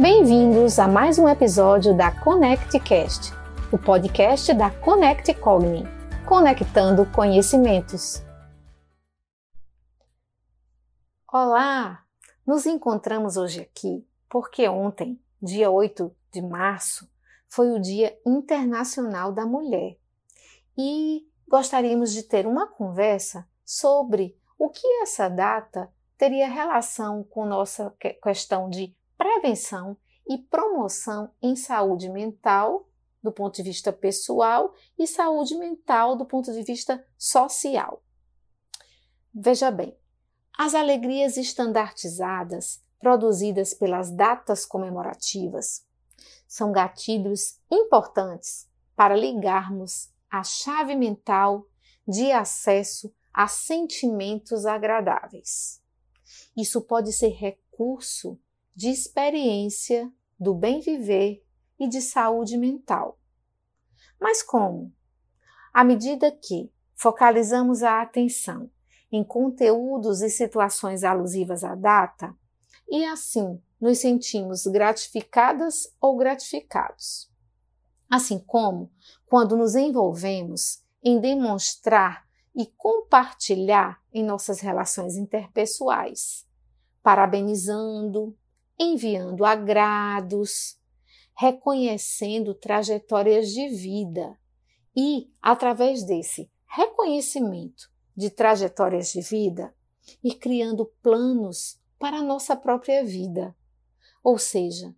Bem-vindos a mais um episódio da ConnectCast, o podcast da Connect Cogni, conectando conhecimentos. Olá! Nos encontramos hoje aqui porque ontem, dia 8 de março, foi o Dia Internacional da Mulher e gostaríamos de ter uma conversa sobre o que essa data teria relação com nossa questão de prevenção e promoção em saúde mental, do ponto de vista pessoal, e saúde mental do ponto de vista social. Veja bem, as alegrias estandartizadas produzidas pelas datas comemorativas são gatilhos importantes para ligarmos a chave mental de acesso a sentimentos agradáveis. Isso pode ser recurso de experiência do bem viver e de saúde mental. Mas como? À medida que focalizamos a atenção em conteúdos e situações alusivas à data, e assim nos sentimos gratificadas ou gratificados. Assim como quando nos envolvemos em demonstrar e compartilhar em nossas relações interpessoais, parabenizando, enviando agrados, reconhecendo trajetórias de vida e, através desse reconhecimento de trajetórias de vida, ir criando planos para a nossa própria vida, ou seja,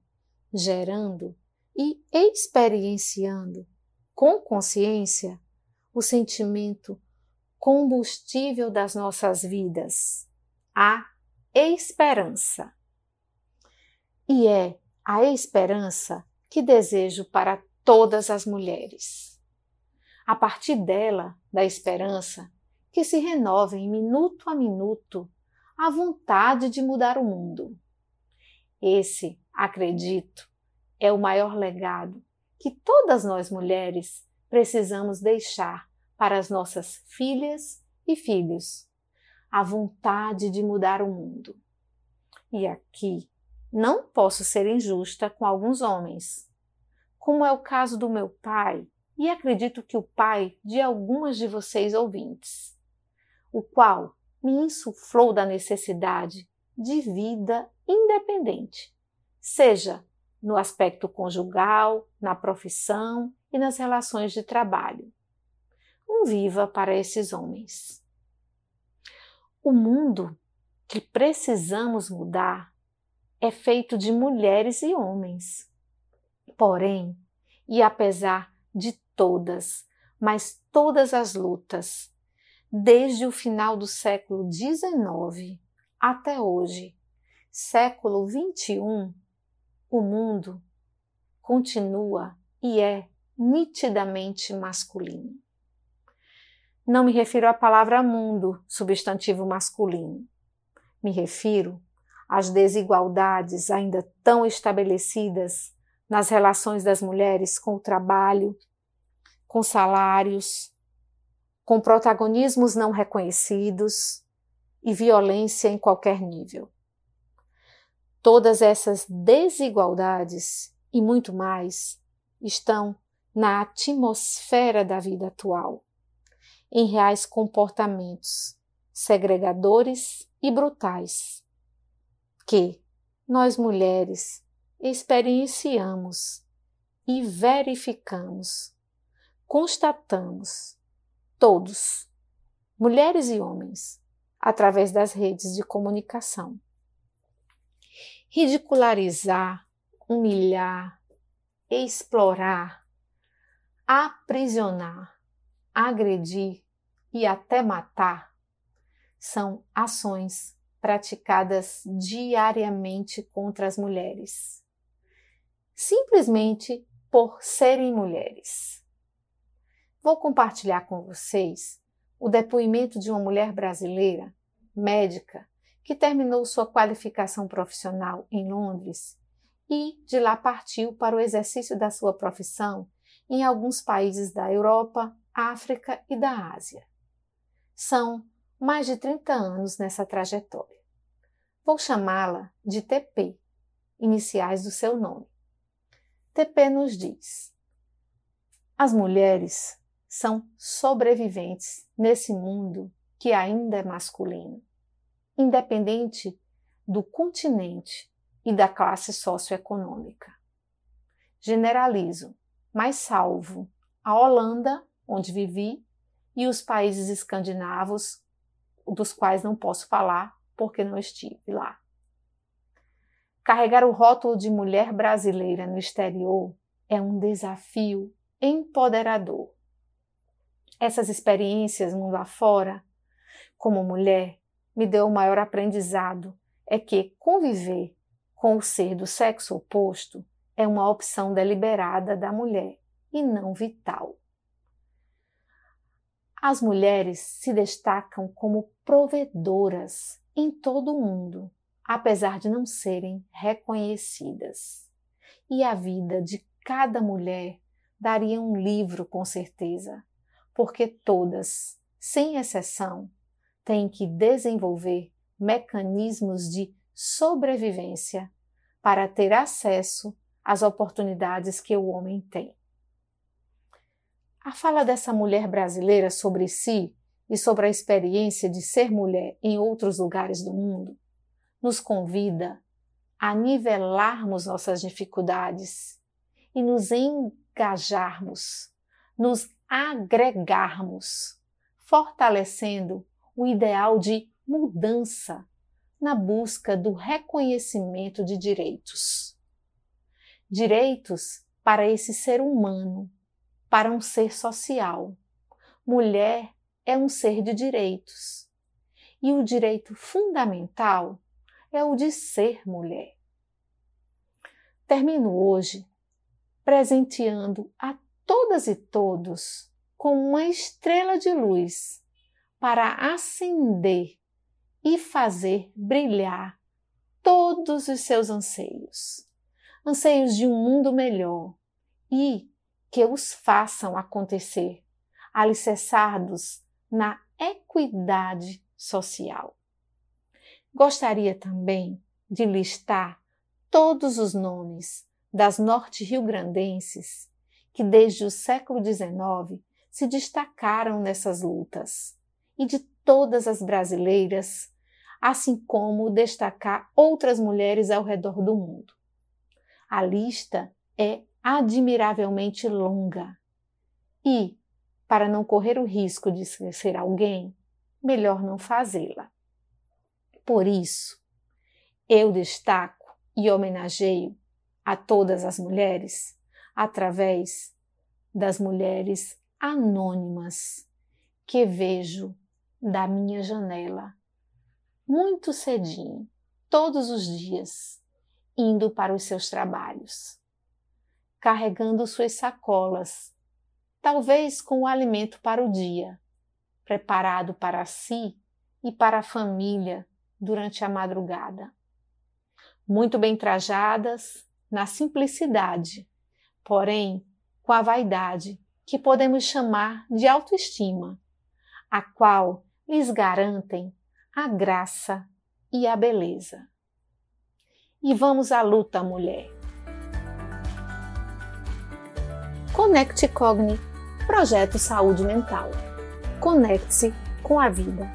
gerando e experienciando com consciência o sentimento combustível das nossas vidas, a esperança. E é a esperança que desejo para todas as mulheres. A partir dela, da esperança, que se renovem minuto a minuto a vontade de mudar o mundo. Esse, acredito, é o maior legado que todas nós mulheres precisamos deixar para as nossas filhas e filhos. A vontade de mudar o mundo. E aqui não posso ser injusta com alguns homens, como é o caso do meu pai, e acredito que o pai de algumas de vocês ouvintes, o qual me insuflou da necessidade de vida independente, seja no aspecto conjugal, na profissão e nas relações de trabalho. Um viva para esses homens. O mundo que precisamos mudar é feito de mulheres e homens. Porém, e apesar de todas, mas todas as lutas, desde o final do século XIX até hoje, século XXI, o mundo continua e é nitidamente masculino. Não me refiro à palavra mundo, substantivo masculino. Me refiro as desigualdades ainda tão estabelecidas nas relações das mulheres com o trabalho, com salários, com protagonismos não reconhecidos e violência em qualquer nível. Todas essas desigualdades e muito mais estão na atmosfera da vida atual, em reais comportamentos segregadores e brutais que nós mulheres experienciamos e verificamos, constatamos, todos, mulheres e homens, através das redes de comunicação. Ridicularizar, humilhar, explorar, aprisionar, agredir e até matar são ações praticadas diariamente contra as mulheres, simplesmente por serem mulheres. Vou compartilhar com vocês o depoimento de uma mulher brasileira, médica, que terminou sua qualificação profissional em Londres e de lá partiu para o exercício da sua profissão em alguns países da Europa, África e da Ásia. São mais de 30 anos nessa trajetória. Vou chamá-la de TP, iniciais do seu nome. TP nos diz: as mulheres são sobreviventes nesse mundo que ainda é masculino, independente do continente e da classe socioeconômica. Generalizo, mas salvo a Holanda, onde vivi, e os países escandinavos, dos quais não posso falar porque não estive lá. Carregar o rótulo de mulher brasileira no exterior é um desafio empoderador. Essas experiências mundo afora, como mulher, me deu o maior aprendizado é que conviver com o ser do sexo oposto é uma opção deliberada da mulher e não vital. As mulheres se destacam como provedoras em todo o mundo, apesar de não serem reconhecidas. E a vida de cada mulher daria um livro com certeza, porque todas, sem exceção, têm que desenvolver mecanismos de sobrevivência para ter acesso às oportunidades que o homem tem. A fala dessa mulher brasileira sobre si e sobre a experiência de ser mulher em outros lugares do mundo nos convida a nivelarmos nossas dificuldades e nos engajarmos, nos agregarmos, fortalecendo o ideal de mudança na busca do reconhecimento de direitos. Direitos para esse ser humano, para um ser social. Mulher é um ser de direitos. E o direito fundamental é o de ser mulher. Termino hoje presenteando a todas e todos com uma estrela de luz para acender e fazer brilhar todos os seus anseios, anseios de um mundo melhor e que os façam acontecer, alicerçados na equidade social. Gostaria também de listar todos os nomes das norte-rio-grandenses que desde o século XIX se destacaram nessas lutas e de todas as brasileiras, assim como destacar outras mulheres ao redor do mundo. A lista é admiravelmente longa e, para não correr o risco de esquecer alguém, melhor não fazê-la. Por isso, eu destaco e homenageio a todas as mulheres através das mulheres anônimas que vejo da minha janela muito cedinho, todos os dias, indo para os seus trabalhos, carregando suas sacolas, talvez com o alimento para o dia, preparado para si e para a família durante a madrugada. Muito bem trajadas, na simplicidade, porém com a vaidade que podemos chamar de autoestima, a qual lhes garantem a graça e a beleza. E vamos à luta, mulher. Conecte Cogni, projeto Saúde Mental. Conecte-se com a vida.